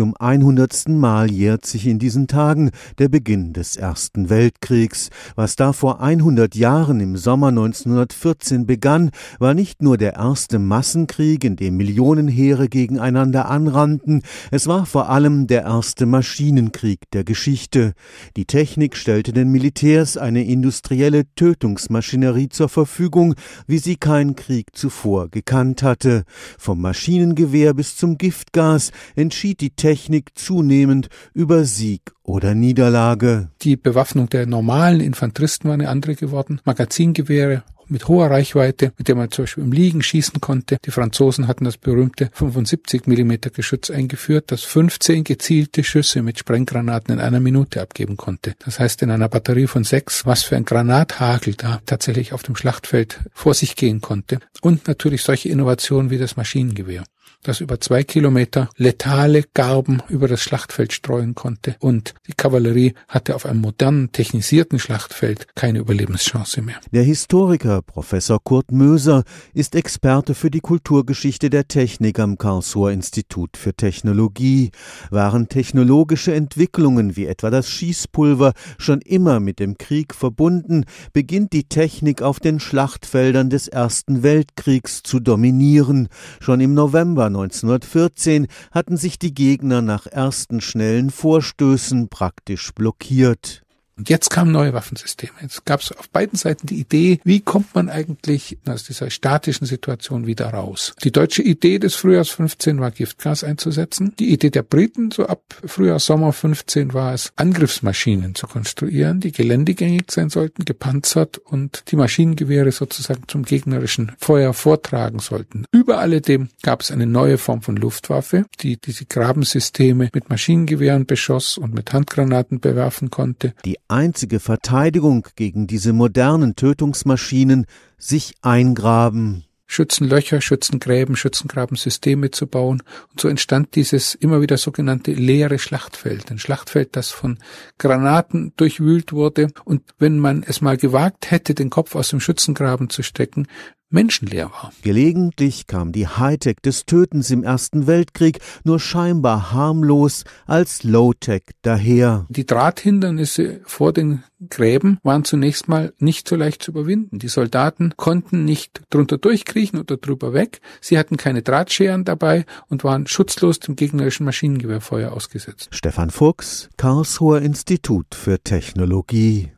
Zum 100. Mal jährt sich in diesen Tagen der Beginn des Ersten Weltkriegs. Was da vor 100 Jahren im Sommer 1914 begann, war nicht nur der erste Massenkrieg, in dem Millionenheere gegeneinander anrannten, es war vor allem der erste Maschinenkrieg der Geschichte. Die Technik stellte den Militärs eine industrielle Tötungsmaschinerie zur Verfügung, wie sie kein Krieg zuvor gekannt hatte. Vom Maschinengewehr bis zum Giftgas entschied die Technik zunehmend über Sieg oder Niederlage. Die Bewaffnung der normalen Infanteristen war eine andere geworden. Magazingewehre mit hoher Reichweite, mit der man zum Beispiel im Liegen schießen konnte. Die Franzosen hatten das berühmte 75 mm Geschütz eingeführt, das 15 gezielte Schüsse mit Sprenggranaten in einer Minute abgeben konnte. Das heißt, in einer Batterie von sechs, was für ein Granathagel da tatsächlich auf dem Schlachtfeld vor sich gehen konnte. Und natürlich solche Innovationen wie das Maschinengewehr das über zwei Kilometer letale Garben über das Schlachtfeld streuen konnte. Und die Kavallerie hatte auf einem modernen, technisierten Schlachtfeld keine Überlebenschance mehr. Der Historiker Professor Kurt Möser ist Experte für die Kulturgeschichte der Technik am Karlsruher Institut für Technologie. Waren technologische Entwicklungen wie etwa das Schießpulver schon immer mit dem Krieg verbunden, beginnt die Technik auf den Schlachtfeldern des Ersten Weltkriegs zu dominieren. Schon im November 1914 hatten sich die Gegner nach ersten schnellen Vorstößen praktisch blockiert. Und jetzt kamen neue Waffensysteme. Jetzt gab es auf beiden Seiten die Idee, wie kommt man eigentlich aus dieser statischen Situation wieder raus. Die deutsche Idee des Frühjahrs 15 war Giftgas einzusetzen. Die Idee der Briten so ab Frühjahr, Sommer 15 war es, Angriffsmaschinen zu konstruieren, die geländegängig sein sollten, gepanzert und die Maschinengewehre sozusagen zum gegnerischen Feuer vortragen sollten. Über alledem gab es eine neue Form von Luftwaffe, die diese Grabensysteme mit Maschinengewehren beschoss und mit Handgranaten bewerfen konnte. Die einzige Verteidigung gegen diese modernen Tötungsmaschinen sich eingraben. Schützenlöcher, Schützengräben, Schützengrabensysteme zu bauen. Und so entstand dieses immer wieder sogenannte leere Schlachtfeld. Ein Schlachtfeld, das von Granaten durchwühlt wurde. Und wenn man es mal gewagt hätte, den Kopf aus dem Schützengraben zu stecken, menschenleer war. Gelegentlich kam die Hightech des Tötens im Ersten Weltkrieg nur scheinbar harmlos als Low-Tech daher. Die Drahthindernisse vor den Gräben waren zunächst mal nicht so leicht zu überwinden. Die Soldaten konnten nicht drunter durchkriechen oder drüber weg. Sie hatten keine Drahtscheren dabei und waren schutzlos dem gegnerischen Maschinengewehrfeuer ausgesetzt. Stefan Fuchs, Karlsruher Institut für Technologie.